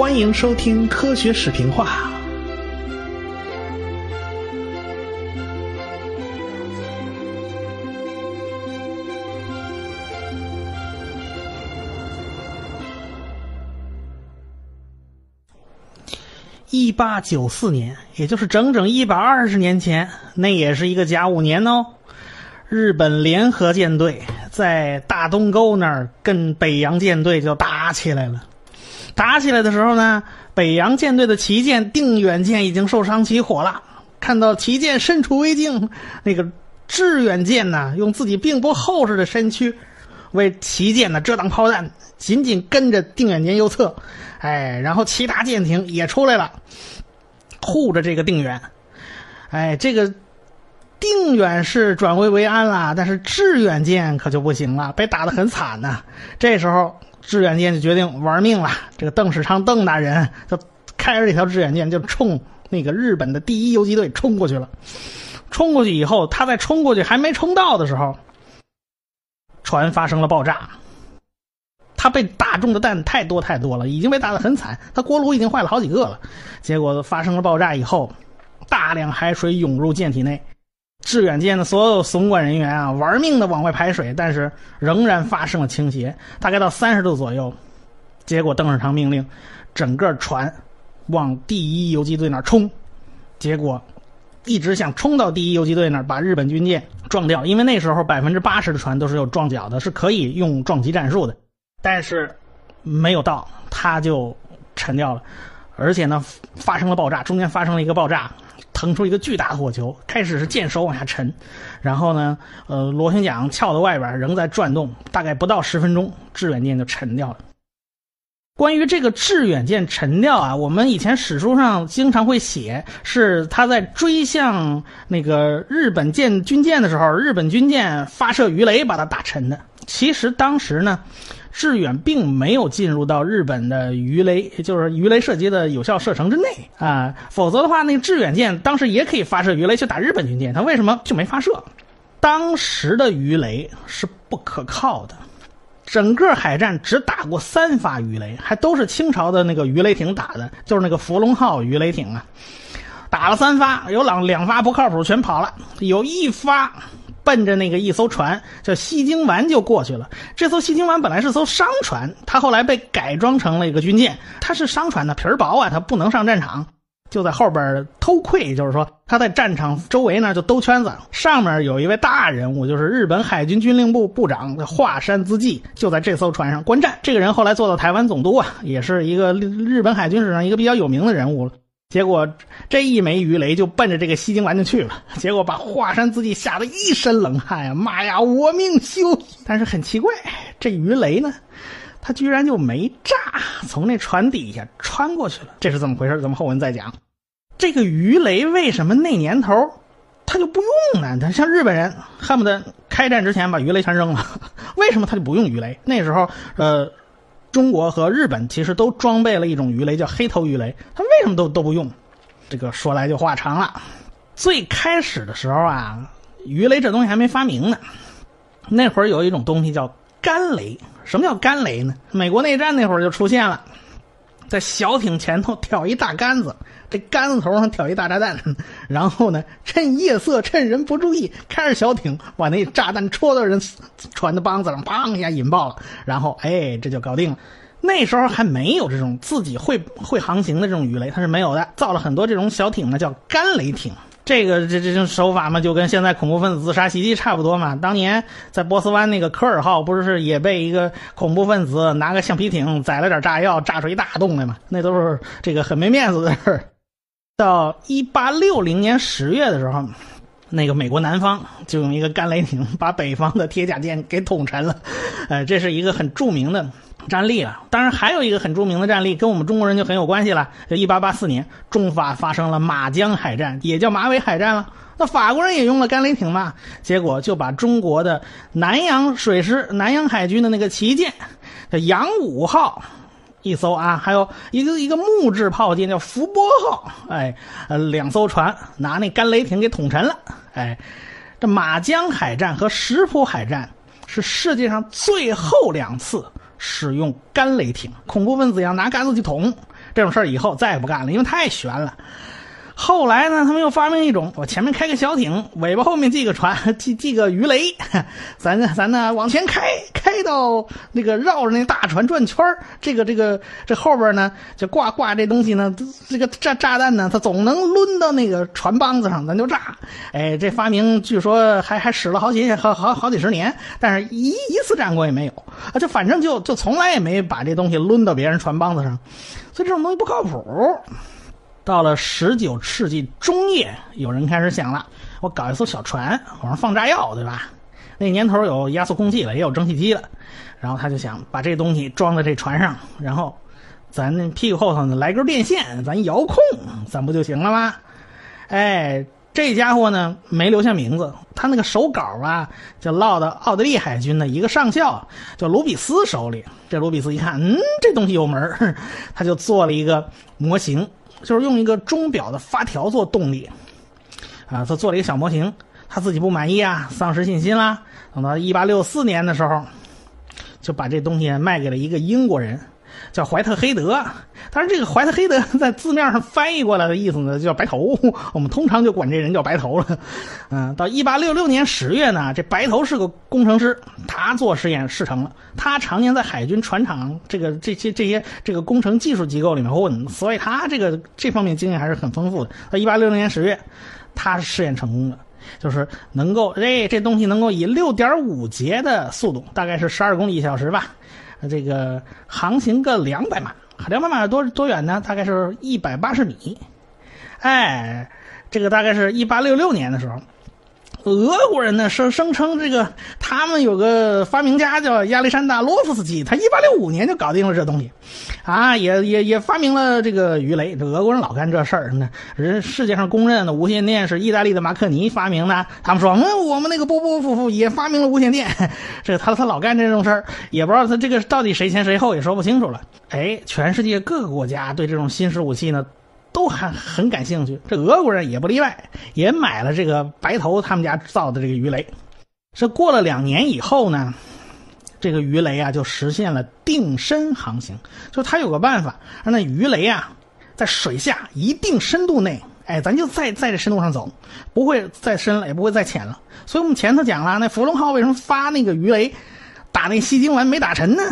欢迎收听科学视频化。一八九四年，也就是整整一百二十年前，那也是一个甲午年哦。日本联合舰队在大东沟那儿跟北洋舰队就打起来了。打起来的时候呢，北洋舰队的旗舰定远舰已经受伤起火了。看到旗舰身处危境，那个致远舰呢，用自己并不厚实的身躯为旗舰呢遮挡炮弹，紧紧跟着定远舰右侧。哎，然后其他舰艇也出来了，护着这个定远。哎，这个。定远是转危为安了，但是致远舰可就不行了，被打得很惨呐。这时候致远舰就决定玩命了。这个邓世昌邓大人就开着这条致远舰就冲那个日本的第一游击队冲过去了。冲过去以后，他在冲过去还没冲到的时候，船发生了爆炸。他被打中的弹太多太多了，已经被打得很惨，他锅炉已经坏了好几个了。结果发生了爆炸以后，大量海水涌入舰体内。致远舰的所有总管人员啊，玩命的往外排水，但是仍然发生了倾斜，大概到三十度左右。结果邓世昌命令整个船往第一游击队那儿冲，结果一直想冲到第一游击队那儿，把日本军舰撞掉。因为那时候百分之八十的船都是有撞角的，是可以用撞击战术的，但是没有到，他就沉掉了，而且呢发生了爆炸，中间发生了一个爆炸。腾出一个巨大的火球，开始是舰首往下沉，然后呢，呃，螺旋桨翘在外边仍在转动，大概不到十分钟，致远舰就沉掉了。关于这个致远舰沉掉啊，我们以前史书上经常会写，是他在追向那个日本舰军舰的时候，日本军舰发射鱼雷把它打沉的。其实当时呢。致远并没有进入到日本的鱼雷，就是鱼雷射击的有效射程之内啊，否则的话，那个致远舰当时也可以发射鱼雷去打日本军舰，它为什么就没发射？当时的鱼雷是不可靠的，整个海战只打过三发鱼雷，还都是清朝的那个鱼雷艇打的，就是那个福龙号鱼雷艇啊，打了三发，有两两发不靠谱，全跑了，有一发。奔着那个一艘船叫西京丸就过去了。这艘西京丸本来是艘商船，它后来被改装成了一个军舰。它是商船的皮儿薄啊，它不能上战场，就在后边偷窥。就是说，他在战场周围呢就兜圈子。上面有一位大人物，就是日本海军军令部部长华山资纪，就在这艘船上观战。这个人后来做到台湾总督啊，也是一个日本海军史上一个比较有名的人物了。结果这一枚鱼雷就奔着这个西京丸就去了，结果把华山自己吓得一身冷汗呀！妈呀，我命休！但是很奇怪，这鱼雷呢，它居然就没炸，从那船底下穿过去了。这是怎么回事？咱们后文再讲。这个鱼雷为什么那年头他就不用呢？他像日本人恨不得开战之前把鱼雷全扔了，为什么他就不用鱼雷？那时候，呃。中国和日本其实都装备了一种鱼雷，叫黑头鱼雷。它为什么都都不用？这个说来就话长了。最开始的时候啊，鱼雷这东西还没发明呢。那会儿有一种东西叫干雷。什么叫干雷呢？美国内战那会儿就出现了。在小艇前头挑一大杆子，这杆子头上挑一大炸弹，然后呢，趁夜色，趁人不注意，开着小艇往那炸弹戳到人船的梆子上，砰一下引爆了，然后哎，这就搞定了。那时候还没有这种自己会会航行的这种鱼雷，它是没有的，造了很多这种小艇呢，叫干雷艇。这个这这种手法嘛，就跟现在恐怖分子自杀袭击差不多嘛。当年在波斯湾那个科尔号，不是也被一个恐怖分子拿个橡皮艇载了点炸药，炸出一大洞来嘛？那都是这个很没面子的事。到一八六零年十月的时候，那个美国南方就用一个干雷艇把北方的铁甲舰给捅沉了。呃，这是一个很著名的。战例了，当然还有一个很著名的战例，跟我们中国人就很有关系了。就一八八四年，中法发生了马江海战，也叫马尾海战了。那法国人也用了干雷艇嘛，结果就把中国的南洋水师、南洋海军的那个旗舰叫扬武号一艘啊，还有一个一个木质炮舰叫福波号，哎，两艘船拿那干雷艇给捅沉了。哎，这马江海战和石浦海战是世界上最后两次。使用干雷艇，恐怖分子要拿杆子去捅，这种事儿以后再也不干了，因为太悬了。后来呢，他们又发明一种，我前面开个小艇，尾巴后面系个船，系系个鱼雷，咱呢咱呢往前开，到那个绕着那大船转圈这个这个这后边呢就挂挂这东西呢，这个炸炸弹呢，它总能抡到那个船帮子上，咱就炸。哎，这发明据说还还使了好几好好好几十年，但是一一次战果也没有啊，就反正就就从来也没把这东西抡到别人船帮子上，所以这种东西不靠谱。到了十九世纪中叶，有人开始想了：我搞一艘小船，往上放炸药，对吧？那年头有压缩空气了，也有蒸汽机了。然后他就想把这东西装在这船上，然后咱那屁股后头呢来根电线，咱遥控，咱不就行了吗？哎，这家伙呢没留下名字，他那个手稿啊就落到奥地利海军的一个上校叫卢比斯手里。这卢比斯一看，嗯，这东西有门他就做了一个模型。就是用一个钟表的发条做动力，啊，他做了一个小模型，他自己不满意啊，丧失信心啦。等到一八六四年的时候，就把这东西卖给了一个英国人。叫怀特黑德，但是这个怀特黑德 在字面上翻译过来的意思呢，叫白头。我们通常就管这人叫白头了。嗯，到一八六六年十月呢，这白头是个工程师，他做实验试成了。他常年在海军船厂这个这些这些这个工程技术机构里面混，所以他这个这方面经验还是很丰富的。到一八六六年十月，他试验成功了，就是能够哎这东西能够以六点五节的速度，大概是十二公里一小时吧。这个航行个两百码，两百码多多远呢？大概是一百八十米。哎，这个大概是一八六六年的时候。俄国人呢声声称这个他们有个发明家叫亚历山大洛夫斯基，他一八六五年就搞定了这东西，啊，也也也发明了这个鱼雷。这俄国人老干这事儿呢，人世界上公认的无线电是意大利的马克尼发明的。他们说，嗯，我们那个波波夫妇也发明了无线电。这他他老干这种事儿，也不知道他这个到底谁先谁后，也说不清楚了。哎，全世界各个国家对这种新式武器呢。都很很感兴趣，这俄国人也不例外，也买了这个白头他们家造的这个鱼雷。这过了两年以后呢，这个鱼雷啊就实现了定深航行，就他有个办法，让那鱼雷啊在水下一定深度内，哎，咱就在在这深度上走，不会再深了，也不会再浅了。所以我们前头讲了，那福龙号为什么发那个鱼雷打那西京丸没打沉呢？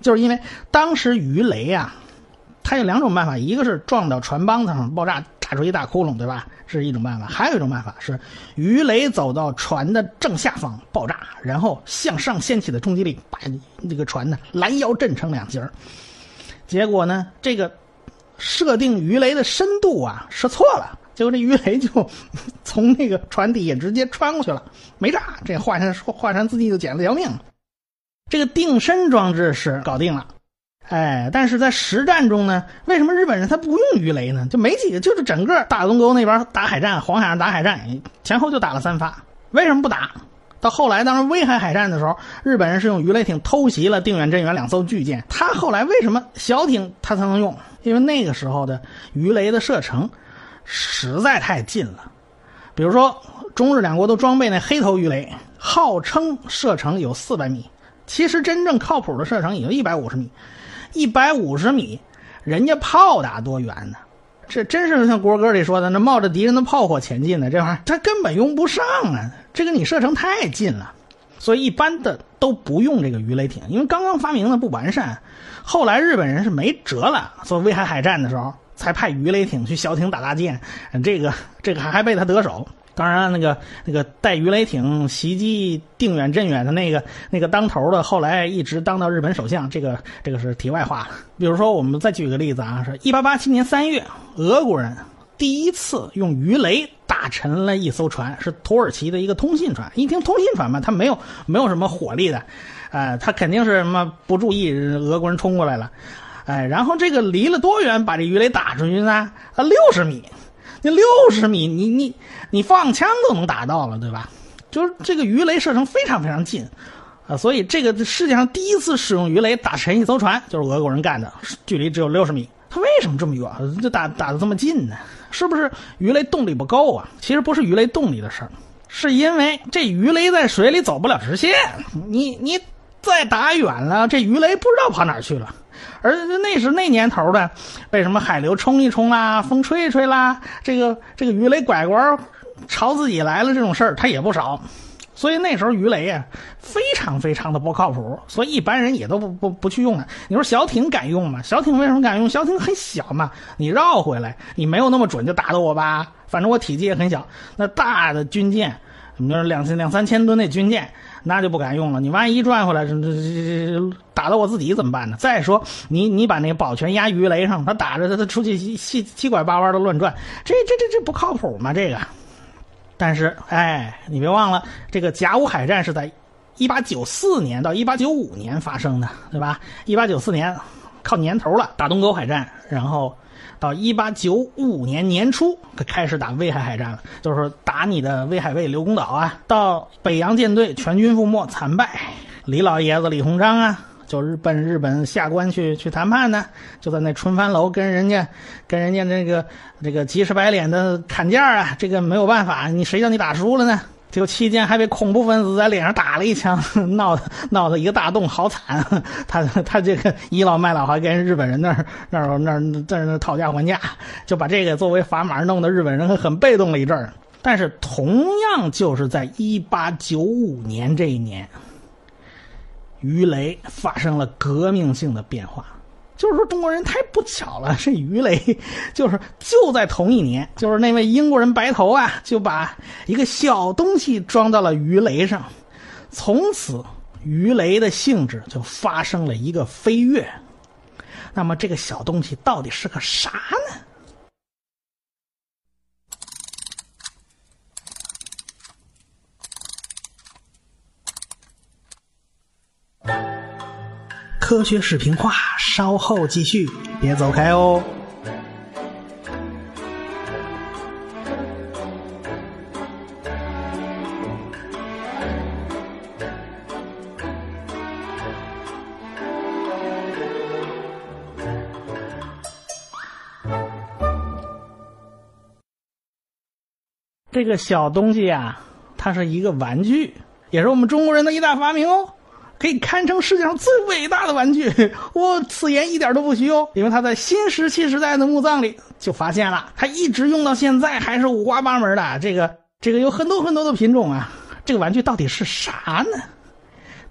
就是因为当时鱼雷啊。它有两种办法，一个是撞到船帮子上爆炸，炸出一大窟窿，对吧？是一种办法。还有一种办法是鱼雷走到船的正下方爆炸，然后向上掀起的冲击力把那个船呢拦腰震成两截儿。结果呢，这个设定鱼雷的深度啊是错了，结果这鱼雷就 从那个船底下直接穿过去了，没炸。这华山华山自己就捡了条命。这个定身装置是搞定了。哎，但是在实战中呢，为什么日本人他不用鱼雷呢？就没几个，就是整个大东沟那边打海战，黄海上打海战，前后就打了三发。为什么不打？到后来，当时威海海战的时候，日本人是用鱼雷艇偷袭了定远、镇远两艘巨舰。他后来为什么小艇他才能用？因为那个时候的鱼雷的射程实在太近了。比如说，中日两国都装备那黑头鱼雷，号称射程有四百米，其实真正靠谱的射程也就一百五十米。一百五十米，人家炮打多远呢？这真是像国歌里说的，那冒着敌人的炮火前进的这玩意儿，他根本用不上啊！这个你射程太近了，所以一般的都不用这个鱼雷艇，因为刚刚发明的不完善。后来日本人是没辙了，做威海海战的时候，才派鱼雷艇去小艇打大舰，这个这个还还被他得手。当然，那个那个带鱼雷艇袭击定远、镇远的那个那个当头的，后来一直当到日本首相。这个这个是题外话了。比如说，我们再举个例子啊，是1887年3月，俄国人第一次用鱼雷打沉了一艘船，是土耳其的一个通信船。一听通信船嘛，它没有没有什么火力的，呃，它肯定是什么不注意，俄国人冲过来了，哎，然后这个离了多远把这鱼雷打出去呢？啊，六十米。那六十米，你你你放枪都能打到了，对吧？就是这个鱼雷射程非常非常近，啊，所以这个世界上第一次使用鱼雷打沉一艘船，就是俄国人干的，距离只有六十米。他为什么这么远？就打打的这么近呢？是不是鱼雷动力不够啊？其实不是鱼雷动力的事儿，是因为这鱼雷在水里走不了直线。你你再打远了，这鱼雷不知道跑哪去了。而那是那年头的，被什么海流冲一冲啦，风吹一吹啦，这个这个鱼雷拐弯朝自己来了，这种事儿它也不少。所以那时候鱼雷啊，非常非常的不靠谱，所以一般人也都不不不去用它。你说小艇敢用吗？小艇为什么敢用？小艇很小嘛，你绕回来，你没有那么准就打到我吧。反正我体积也很小。那大的军舰，你说两千两三千吨那军舰，那就不敢用了。你万一转回来，这这这打到我自己怎么办呢？再说你你把那个保全压鱼雷上，他打着他他出去七七七拐八弯的乱转，这这这这不靠谱吗？这个。但是，哎，你别忘了，这个甲午海战是在一八九四年到一八九五年发生的，对吧？一八九四年靠年头了，打东沟海战，然后到一八九五年年初开始打威海海战了，就是打你的威海卫刘公岛啊。到北洋舰队全军覆没，惨败，李老爷子李鸿章啊。就日奔日本下关去去谈判呢，就在那春帆楼跟人家，跟人家这个这个急赤白脸的砍价啊，这个没有办法，你谁叫你打输了呢？就期间还被恐怖分子在脸上打了一枪，闹得闹得一个大洞，好惨。他他这个倚老卖老，还跟日本人那儿那那儿在那讨价还价，就把这个作为砝码，弄得日本人很被动了一阵儿。但是同样就是在一八九五年这一年。鱼雷发生了革命性的变化，就是说中国人太不巧了，这鱼雷就是就在同一年，就是那位英国人白头啊，就把一个小东西装到了鱼雷上，从此鱼雷的性质就发生了一个飞跃。那么这个小东西到底是个啥呢？科学视频化，稍后继续，别走开哦。这个小东西呀，它是一个玩具，也是我们中国人的一大发明哦。可以堪称世界上最伟大的玩具，我此言一点都不虚哦，因为他在新石器时代的墓葬里就发现了，他一直用到现在，还是五花八门的。这个这个有很多很多的品种啊。这个玩具到底是啥呢？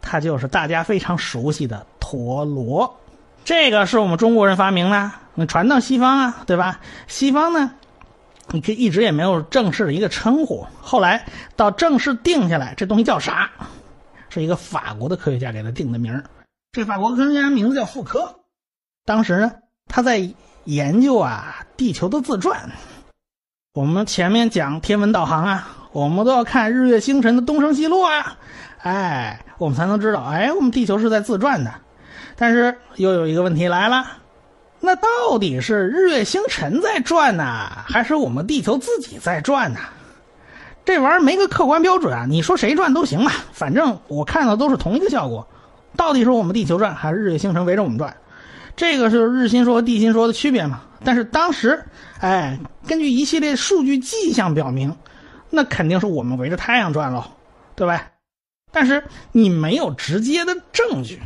它就是大家非常熟悉的陀螺。这个是我们中国人发明的，那传到西方啊，对吧？西方呢，你可以一直也没有正式的一个称呼，后来到正式定下来，这东西叫啥？是一个法国的科学家给他定的名儿，这法国科学家名字叫傅科。当时呢，他在研究啊地球的自转。我们前面讲天文导航啊，我们都要看日月星辰的东升西落啊，哎，我们才能知道，哎，我们地球是在自转的。但是又有一个问题来了，那到底是日月星辰在转呢，还是我们地球自己在转呢？这玩意儿没个客观标准啊！你说谁转都行啊，反正我看到都是同一个效果。到底是我们地球转，还是日月星辰围着我们转？这个是日心说和地心说的区别嘛？但是当时，哎，根据一系列数据迹象表明，那肯定是我们围着太阳转喽，对吧？但是你没有直接的证据。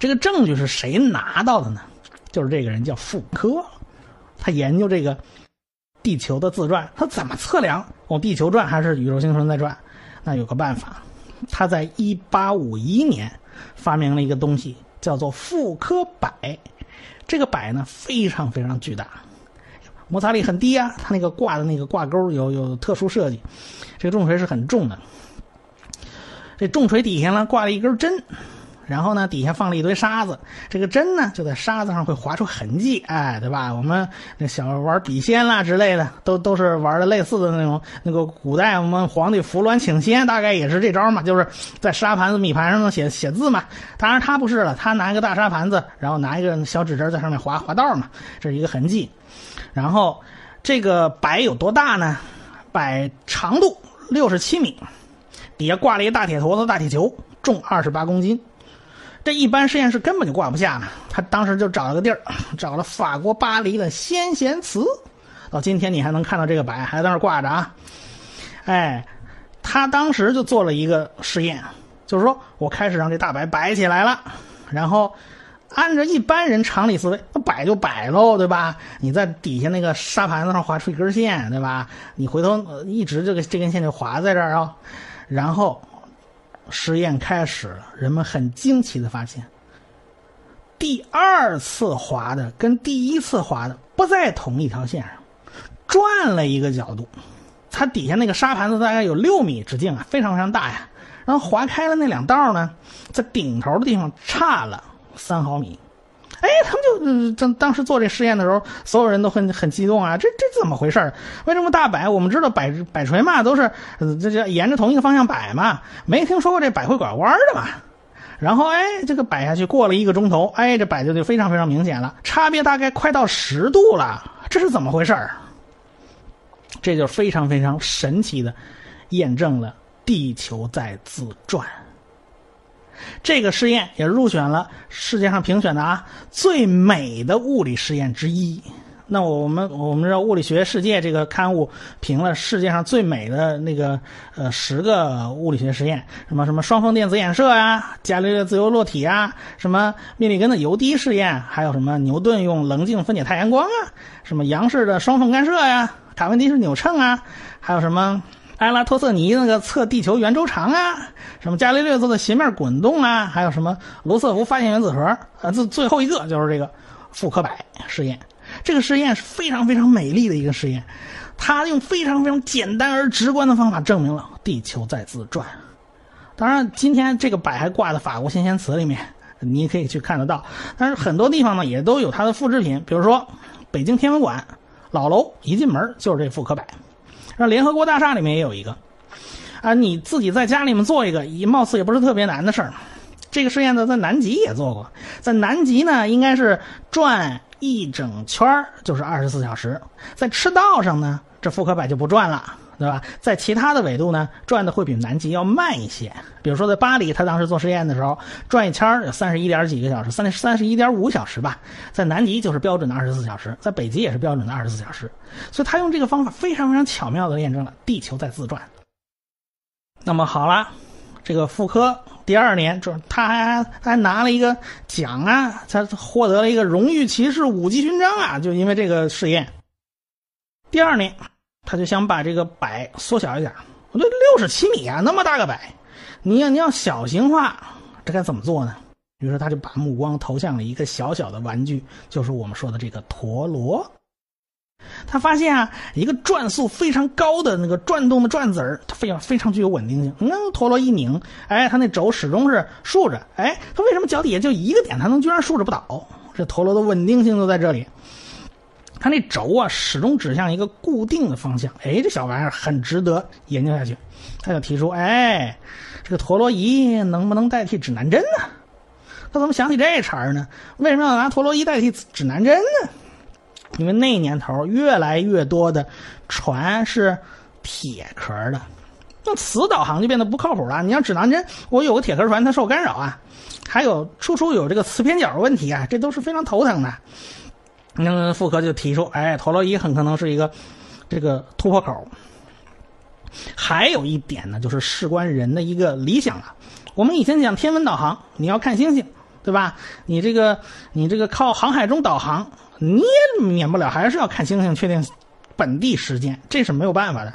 这个证据是谁拿到的呢？就是这个人叫傅科，他研究这个。地球的自转，它怎么测量？往地球转还是宇宙星辰在转？那有个办法，他在一八五一年发明了一个东西，叫做复刻摆。这个摆呢，非常非常巨大，摩擦力很低啊。它那个挂的那个挂钩有有特殊设计，这个重锤是很重的。这重锤底下呢，挂了一根针。然后呢，底下放了一堆沙子，这个针呢就在沙子上会划出痕迹，哎，对吧？我们那小玩笔仙啦之类的，都都是玩的类似的那种。那个古代我们皇帝扶鸾请仙，大概也是这招嘛，就是在沙盘子、米盘上写写字嘛。当然他不是了，他拿一个大沙盘子，然后拿一个小指针在上面划划道嘛，这是一个痕迹。然后这个摆有多大呢？摆长度六十七米，底下挂了一个大铁坨子、大铁球，重二十八公斤。这一般实验室根本就挂不下，他当时就找了个地儿，找了法国巴黎的先贤祠，到今天你还能看到这个摆还在那挂着啊。哎，他当时就做了一个实验，就是说我开始让这大摆摆起来了，然后按照一般人常理思维，那摆就摆喽，对吧？你在底下那个沙盘子上划出一根线，对吧？你回头一直这个这根线就划在这儿啊，然后实验开始了，人们很惊奇的发现，第二次划的跟第一次划的不在同一条线上，转了一个角度。它底下那个沙盘子大概有六米直径啊，非常非常大呀。然后划开了那两道呢，在顶头的地方差了三毫米。哎，他们就当当时做这实验的时候，所有人都很很激动啊！这这怎么回事为什么大摆？我们知道摆摆锤嘛，都是这这沿着同一个方向摆嘛，没听说过这摆会拐弯的嘛。然后哎，这个摆下去过了一个钟头，哎，这摆的就非常非常明显了，差别大概快到十度了，这是怎么回事这就非常非常神奇的验证了地球在自转。这个试验也入选了世界上评选的啊最美的物理试验之一。那我们我们知道《物理学世界》这个刊物评了世界上最美的那个呃十个物理学实验，什么什么双缝电子衍射啊，伽利略自由落体啊，什么密里根的油滴试验，还有什么牛顿用棱镜分解太阳光啊，什么杨氏的双缝干涉呀。卡文迪是扭秤啊，还有什么埃拉托瑟尼那个测地球圆周长啊，什么伽利略做的斜面滚动啊，还有什么罗瑟福发现原子核啊，最最后一个就是这个复刻摆实验。这个实验是非常非常美丽的一个实验，它用非常非常简单而直观的方法证明了地球在自转。当然，今天这个摆还挂在法国新鲜词里面，你也可以去看得到。但是很多地方呢也都有它的复制品，比如说北京天文馆。老楼一进门就是这复刻摆，那联合国大厦里面也有一个，啊，你自己在家里面做一个，也貌似也不是特别难的事儿。这个实验呢，在南极也做过，在南极呢，应该是转一整圈就是二十四小时，在赤道上呢，这复刻摆就不转了。对吧？在其他的纬度呢，转的会比南极要慢一些。比如说在巴黎，他当时做实验的时候，转一圈有三十一点几个小时，三三十一点五小时吧。在南极就是标准的二十四小时，在北极也是标准的二十四小时。所以他用这个方法非常非常巧妙的验证了地球在自转。那么好了，这个妇科第二年，就是他还还拿了一个奖啊，他获得了一个荣誉骑士五级勋章啊，就因为这个试验。第二年。他就想把这个摆缩小一点，我这六十七米啊，那么大个摆，你要你要小型化，这该怎么做呢？于是他就把目光投向了一个小小的玩具，就是我们说的这个陀螺。他发现啊，一个转速非常高的那个转动的转子儿，它非常非常具有稳定性。嗯陀螺一拧，哎，它那轴始终是竖着，哎，它为什么脚底下就一个点，它能居然竖着不倒？这陀螺的稳定性就在这里。它那轴啊，始终指向一个固定的方向。哎，这小玩意儿很值得研究下去。他就提出，哎，这个陀螺仪能不能代替指南针呢？他怎么想起这茬儿呢？为什么要拿陀螺仪代替指南针呢？因为那年头越来越多的船是铁壳的，那磁导航就变得不靠谱了。你像指南针，我有个铁壳船，它受干扰啊，还有处处有这个磁偏角问题啊，这都是非常头疼的。那妇科就提出，哎，陀螺仪很可能是一个这个突破口。还有一点呢，就是事关人的一个理想啊。我们以前讲天文导航，你要看星星，对吧？你这个你这个靠航海中导航，你也免不了还是要看星星，确定本地时间，这是没有办法的。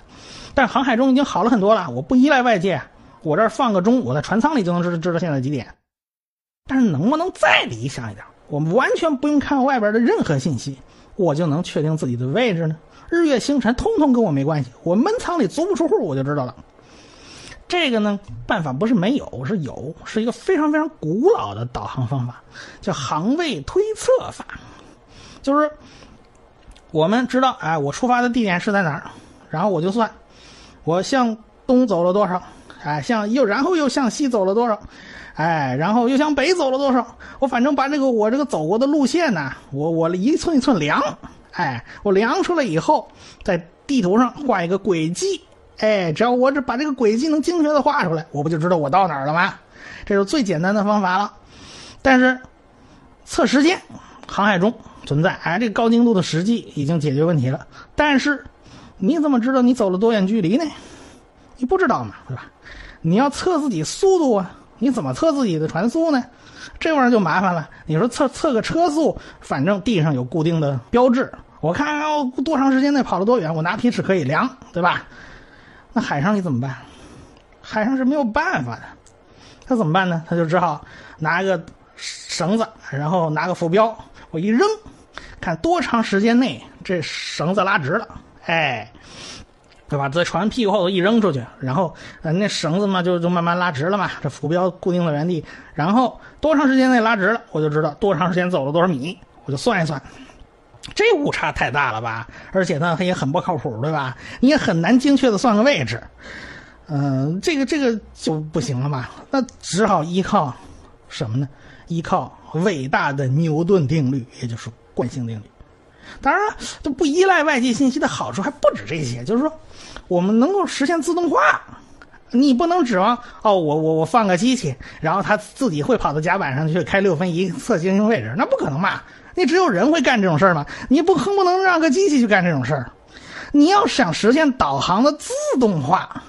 但航海中已经好了很多了，我不依赖外界，我这儿放个钟，我在船舱里就能知知道现在几点。但是能不能再理想一点？我们完全不用看外边的任何信息，我就能确定自己的位置呢。日月星辰通通跟我没关系，我闷舱里足不出户我就知道了。这个呢，办法不是没有，是有，是一个非常非常古老的导航方法，叫航位推测法。就是我们知道，哎，我出发的地点是在哪儿，然后我就算我向东走了多少，哎，向又然后又向西走了多少。哎，然后又向北走了多少？我反正把这个我这个走过的路线呢，我我一寸一寸量。哎，我量出来以后，在地图上画一个轨迹。哎，只要我这把这个轨迹能精确的画出来，我不就知道我到哪儿了吗？这是最简单的方法了。但是测时间，航海中存在。哎，这个高精度的实际已经解决问题了。但是你怎么知道你走了多远距离呢？你不知道嘛，对吧？你要测自己速度啊。你怎么测自己的船速呢？这玩意儿就麻烦了。你说测测个车速，反正地上有固定的标志，我看多长时间内跑了多远，我拿皮尺可以量，对吧？那海上你怎么办？海上是没有办法的，他怎么办呢？他就只好拿个绳子，然后拿个浮标，我一扔，看多长时间内这绳子拉直了，哎。对吧？在船屁股后头一扔出去，然后呃，那绳子嘛就就慢慢拉直了嘛。这浮标固定在原地，然后多长时间内拉直了，我就知道多长时间走了多少米，我就算一算。这误差太大了吧？而且呢，它也很不靠谱，对吧？你也很难精确的算个位置。嗯，这个这个就不行了嘛。那只好依靠什么呢？依靠伟大的牛顿定律，也就是惯性定律。当然了，就不依赖外界信息的好处还不止这些，就是说，我们能够实现自动化。你不能指望哦，我我我放个机器，然后它自己会跑到甲板上去开六分仪测行星位置，那不可能嘛？你只有人会干这种事儿吗？你不哼不能让个机器去干这种事儿。你要想实现导航的自动化，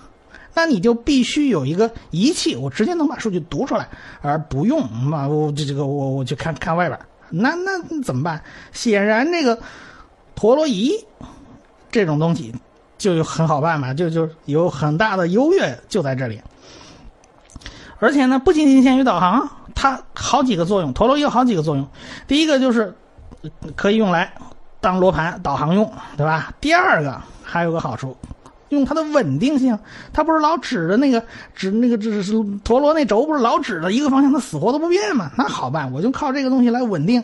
那你就必须有一个仪器，我直接能把数据读出来，而不用嘛，我这这个我我去看看外边。那那怎么办？显然，这个陀螺仪这种东西就有很好办嘛，就就有很大的优越就在这里。而且呢，不仅仅限于导航，它好几个作用。陀螺仪有好几个作用，第一个就是可以用来当罗盘导航用，对吧？第二个还有个好处。用它的稳定性，它不是老指着那个指那个指是陀螺那轴，不是老指着一个方向，它死活都不变吗？那好办，我就靠这个东西来稳定。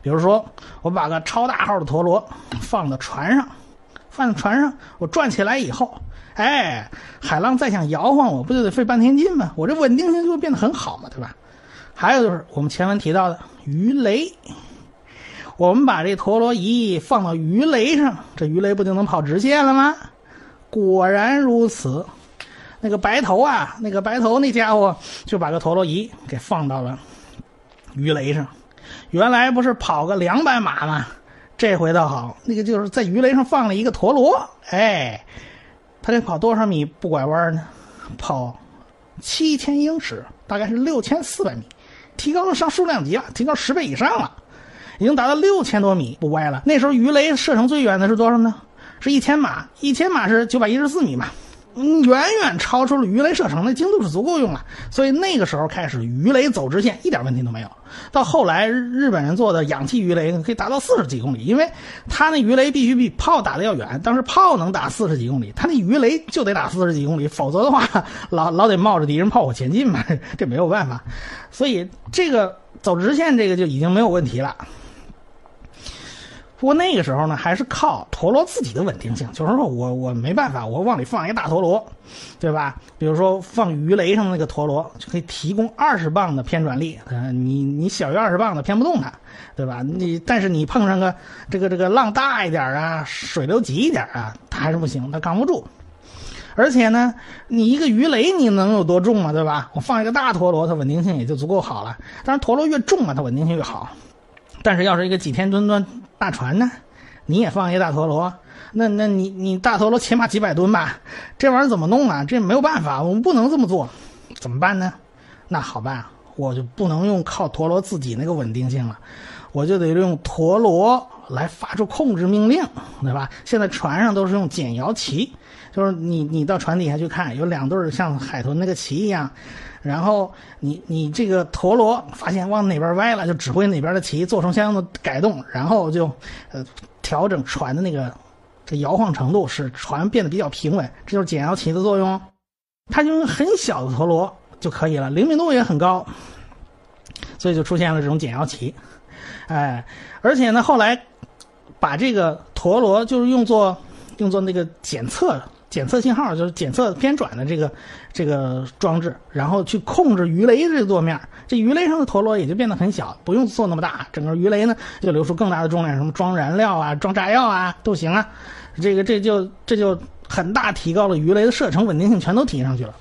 比如说，我把个超大号的陀螺放到船上，放在船上，我转起来以后，哎，海浪再想摇晃我，不就得费半天劲吗？我这稳定性就会变得很好嘛，对吧？还有就是我们前文提到的鱼雷，我们把这陀螺仪放到鱼雷上，这鱼雷不就能跑直线了吗？果然如此，那个白头啊，那个白头那家伙就把个陀螺仪给放到了鱼雷上。原来不是跑个两百码吗？这回倒好，那个就是在鱼雷上放了一个陀螺，哎，它得跑多少米不拐弯呢？跑七千英尺，大概是六千四百米，提高了上数量级了，提高十倍以上了，已经达到六千多米不歪了。那时候鱼雷射程最远的是多少呢？是一千码，一千码是九百一十四米嘛，嗯，远远超出了鱼雷射程，那精度是足够用了。所以那个时候开始，鱼雷走直线一点问题都没有。到后来，日本人做的氧气鱼雷可以达到四十几公里，因为他那鱼雷必须比炮打的要远。当时炮能打四十几公里，他那鱼雷就得打四十几公里，否则的话，老老得冒着敌人炮火前进嘛，这没有办法。所以这个走直线这个就已经没有问题了。不过那个时候呢，还是靠陀螺自己的稳定性。就是说我我没办法，我往里放一个大陀螺，对吧？比如说放鱼雷上的那个陀螺，就可以提供二十磅的偏转力。嗯，你你小于二十磅的偏不动它，对吧？你但是你碰上个这个这个浪大一点啊，水流急一点啊，它还是不行，它扛不住。而且呢，你一个鱼雷你能有多重嘛，对吧？我放一个大陀螺，它稳定性也就足够好了。当然陀螺越重啊，它稳定性越好。但是要是一个几千吨的大船呢，你也放一个大陀螺，那那你你大陀螺起码几百吨吧？这玩意儿怎么弄啊？这没有办法，我们不能这么做，怎么办呢？那好办，我就不能用靠陀螺自己那个稳定性了，我就得用陀螺来发出控制命令，对吧？现在船上都是用减摇旗，就是你你到船底下去看，有两对像海豚那个旗一样。然后你你这个陀螺发现往哪边歪了，就指挥哪边的旗做成相应的改动，然后就呃调整船的那个这摇晃程度，使船变得比较平稳。这就是减摇旗的作用。它就用很小的陀螺就可以了，灵敏度也很高，所以就出现了这种减摇旗。哎，而且呢，后来把这个陀螺就是用作用作那个检测。检测信号就是检测偏转的这个这个装置，然后去控制鱼雷的这个座面。这鱼雷上的陀螺也就变得很小，不用做那么大。整个鱼雷呢就留出更大的重量，什么装燃料啊、装炸药啊都行啊。这个这就这就很大提高了鱼雷的射程稳定性，全都提上去了。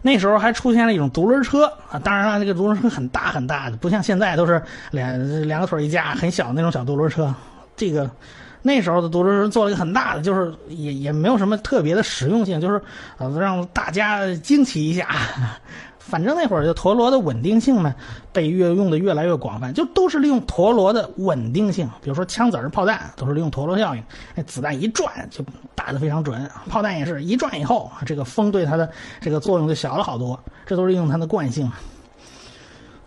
那时候还出现了一种独轮车啊，当然了，那个独轮车很大很大的，不像现在都是两两个腿一架很小那种小独轮车。这个。那时候的读书人做了一个很大的，就是也也没有什么特别的实用性，就是呃让大家惊奇一下。反正那会儿就陀螺的稳定性呢，被越用的越来越广泛，就都是利用陀螺的稳定性。比如说枪子儿、炮弹都是利用陀螺效应，那子弹一转就打得非常准。炮弹也是一转以后，这个风对它的这个作用就小了好多。这都是利用它的惯性。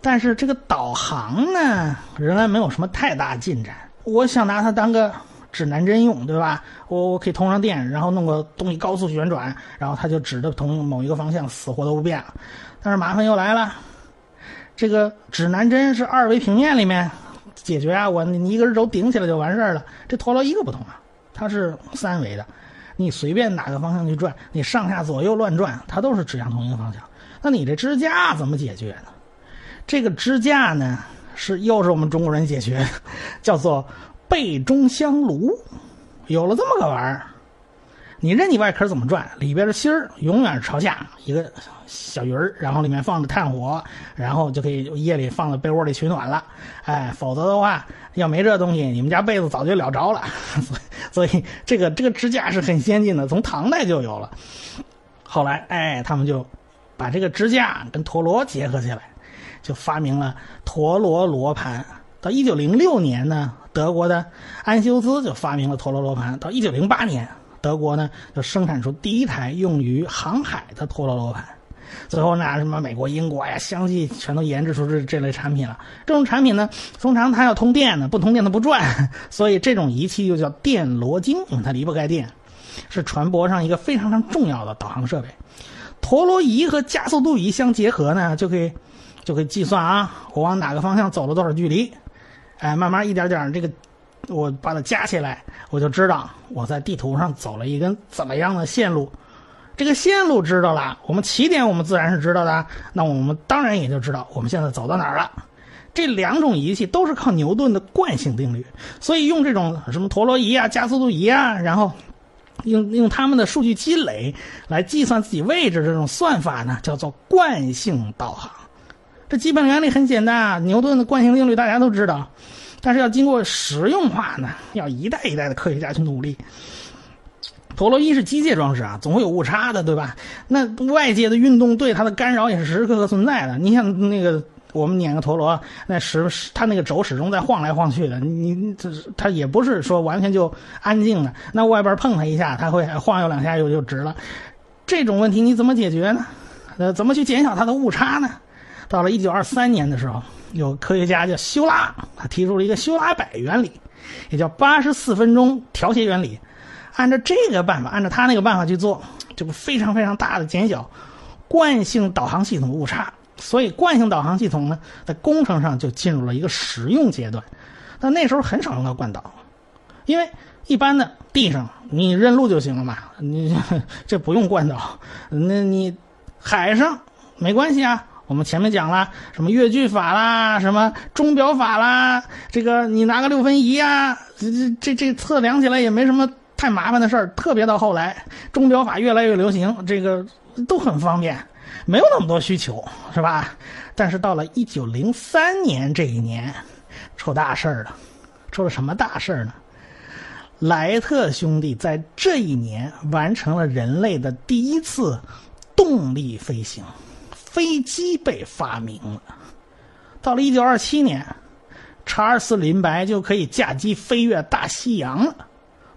但是这个导航呢，仍然没有什么太大进展。我想拿它当个指南针用，对吧？我我可以通上电，然后弄个东西高速旋转，然后它就指着同某一个方向，死活都不变了。但是麻烦又来了，这个指南针是二维平面里面解决啊，我你一个轴顶起来就完事儿了。这陀螺一个不同啊，它是三维的，你随便哪个方向去转，你上下左右乱转，它都是指向同一个方向。那你这支架怎么解决呢？这个支架呢，是又是我们中国人解决，叫做背中香炉。有了这么个玩意儿。你任你外壳怎么转，里边的芯儿永远是朝下，一个小鱼儿，然后里面放着炭火，然后就可以夜里放在被窝里取暖了。哎，否则的话，要没这东西，你们家被子早就了着了。所以，这个这个支架是很先进的，从唐代就有了。后来，哎，他们就把这个支架跟陀螺结合起来，就发明了陀螺罗盘。到一九零六年呢，德国的安修斯就发明了陀螺罗盘。到一九零八年。德国呢，就生产出第一台用于航海的陀螺罗盘。最后呢，什么美国、英国呀，相继全都研制出这这类产品了。这种产品呢，通常它要通电呢，不通电它不转，所以这种仪器又叫电罗经，因为它离不开电，是船舶上一个非常非常重要的导航设备。陀螺仪和加速度仪相结合呢，就可以就可以计算啊，我往哪个方向走了多少距离，哎，慢慢一点点这个。我把它加起来，我就知道我在地图上走了一根怎么样的线路。这个线路知道了，我们起点我们自然是知道的，那我们当然也就知道我们现在走到哪儿了。这两种仪器都是靠牛顿的惯性定律，所以用这种什么陀螺仪啊、加速度仪啊，然后用用他们的数据积累来计算自己位置这种算法呢，叫做惯性导航。这基本原理很简单啊，牛顿的惯性定律大家都知道。但是要经过实用化呢，要一代一代的科学家去努力。陀螺仪是机械装置啊，总会有误差的，对吧？那外界的运动对它的干扰也是时时刻刻存在的。你像那个我们碾个陀螺，那时它那个轴始终在晃来晃去的，你这它也不是说完全就安静的。那外边碰它一下，它会晃悠两下又就直了。这种问题你怎么解决呢？呃，怎么去减小它的误差呢？到了一九二三年的时候。有科学家叫修拉，他提出了一个修拉摆原理，也叫八十四分钟调谐原理。按照这个办法，按照他那个办法去做，就非常非常大的减小惯性导航系统误差。所以，惯性导航系统呢，在工程上就进入了一个实用阶段。但那时候很少用到惯导，因为一般的地上你认路就行了嘛，你这不用惯导。那你海上没关系啊。我们前面讲了什么越距法啦，什么钟表法啦，这个你拿个六分仪呀，这这这这测量起来也没什么太麻烦的事儿。特别到后来，钟表法越来越流行，这个都很方便，没有那么多需求，是吧？但是到了一九零三年这一年，出大事儿了，出了什么大事儿呢？莱特兄弟在这一年完成了人类的第一次动力飞行。飞机被发明了，到了一九二七年，查尔斯·林白就可以驾机飞越大西洋了。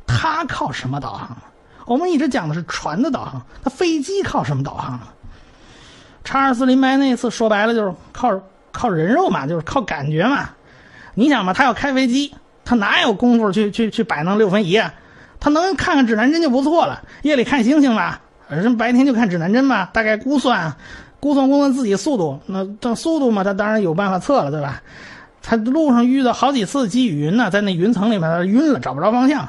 他靠什么导航？我们一直讲的是船的导航，那飞机靠什么导航？查尔斯·林白那次说白了就是靠靠人肉嘛，就是靠感觉嘛。你想嘛，他要开飞机，他哪有功夫去去去摆弄六分仪啊？他能看看指南针就不错了。夜里看星星吧，人白天就看指南针嘛，大概估算。估算估算自己速度，那这速度嘛，他当然有办法测了，对吧？他路上遇到好几次积雨云呢，在那云层里面他晕了，找不着方向，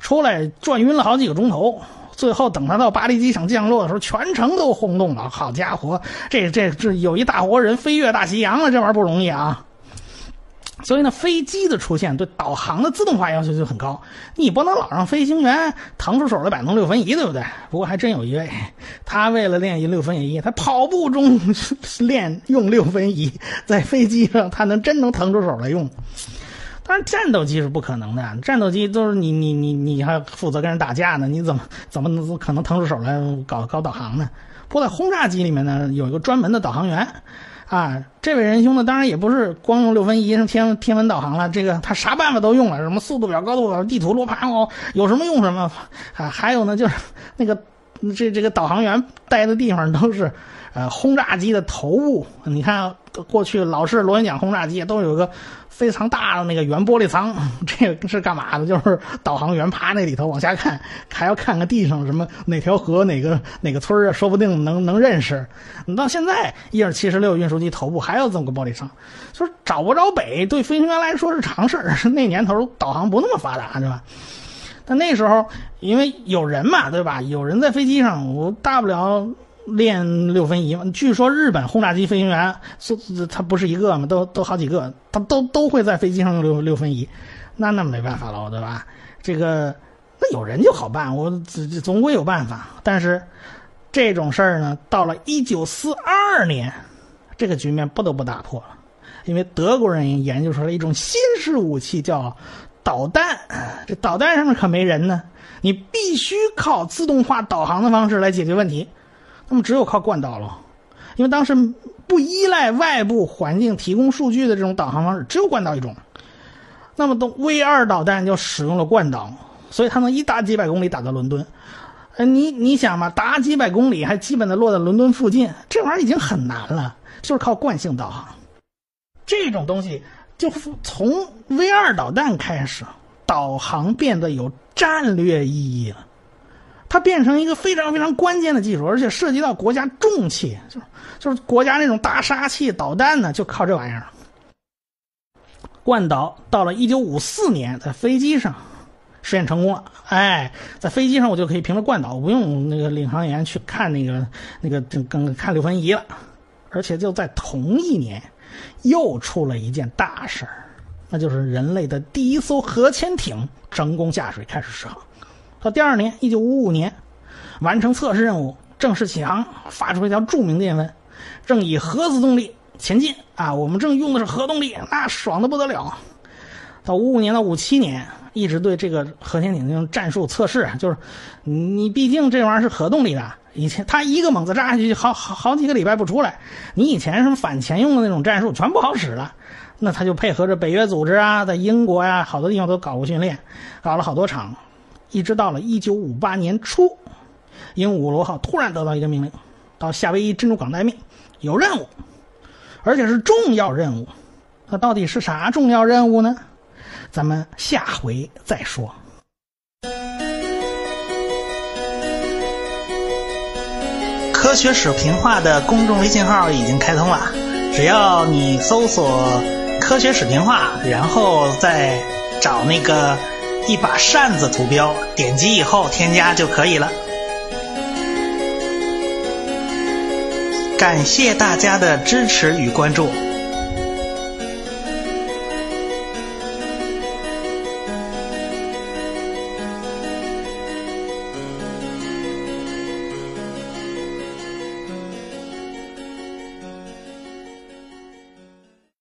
出来转晕了好几个钟头，最后等他到巴黎机场降落的时候，全程都轰动了。好家伙，这这这有一大活人飞越大西洋了，这玩意儿不容易啊！所以呢，飞机的出现对导航的自动化要求就很高。你不能老让飞行员腾出手来摆弄六分仪，对不对？不过还真有一位，他为了练一六分仪，他跑步中练用六分仪，在飞机上他能真能腾出手来用。当然，战斗机是不可能的，战斗机都是你你你你还负责跟人打架呢，你怎么怎么能可能腾出手来搞搞导航呢？不过在轰炸机里面呢，有一个专门的导航员。啊，这位仁兄呢，当然也不是光用六分仪、天天文导航了，这个他啥办法都用了，什么速度表、高度表、地图、罗盘哦，有什么用什么。啊，还有呢，就是那个这这个导航员待的地方都是。呃，轰炸机的头部，你看过去老式螺旋桨轰炸机都有个非常大的那个圆玻璃舱，这个是干嘛的？就是导航员趴那里头往下看，还要看看地上什么哪条河、哪个哪个村啊，说不定能能认识。你到现在，伊尔七十六运输机头部还有这么个玻璃舱，就是找不着北，对飞行员来说是常事儿。那年头导航不那么发达，是吧？但那时候因为有人嘛，对吧？有人在飞机上，我大不了。练六分仪嘛？据说日本轰炸机飞行员，他不是一个嘛，都都好几个，他都都会在飞机上用六六分仪，那那没办法了，对吧？这个那有人就好办，我总归有办法。但是这种事儿呢，到了一九四二年，这个局面不得不打破了，因为德国人研究出来一种新式武器，叫导弹。这导弹上面可没人呢，你必须靠自动化导航的方式来解决问题。那么只有靠惯导了，因为当时不依赖外部环境提供数据的这种导航方式，只有惯导一种。那么，都 V 二导弹就使用了惯导，所以它能一打几百公里打到伦敦。呃，你你想嘛，打几百公里还基本的落在伦敦附近，这玩意儿已经很难了，就是靠惯性导航。这种东西就从 V 二导弹开始，导航变得有战略意义了。它变成一个非常非常关键的技术，而且涉及到国家重器，就是就是国家那种大杀器导弹呢，就靠这玩意儿。惯导到了一九五四年，在飞机上实验成功了。哎，在飞机上我就可以凭着惯导，不用那个领航员去看那个那个跟看六分仪了。而且就在同一年，又出了一件大事儿，那就是人类的第一艘核潜艇成功下水，开始试航。到第二年，一九五五年，完成测试任务，正式起航，发出一条著名电文：“正以核子动力前进啊！我们正用的是核动力，那爽的不得了。”到五五年到五七年，一直对这个核潜艇进行战术测试，就是你毕竟这玩意儿是核动力的，以前它一个猛子扎下去，好好好几个礼拜不出来。你以前什么反潜用的那种战术全不好使了，那他就配合着北约组织啊，在英国呀好多地方都搞过训练，搞了好多场。一直到了一九五八年初，鹦鹉螺号突然得到一个命令，到夏威夷珍珠港待命，有任务，而且是重要任务。那到底是啥重要任务呢？咱们下回再说。科学史评话的公众微信号已经开通了，只要你搜索“科学史评话”，然后再找那个。一把扇子图标，点击以后添加就可以了。感谢大家的支持与关注。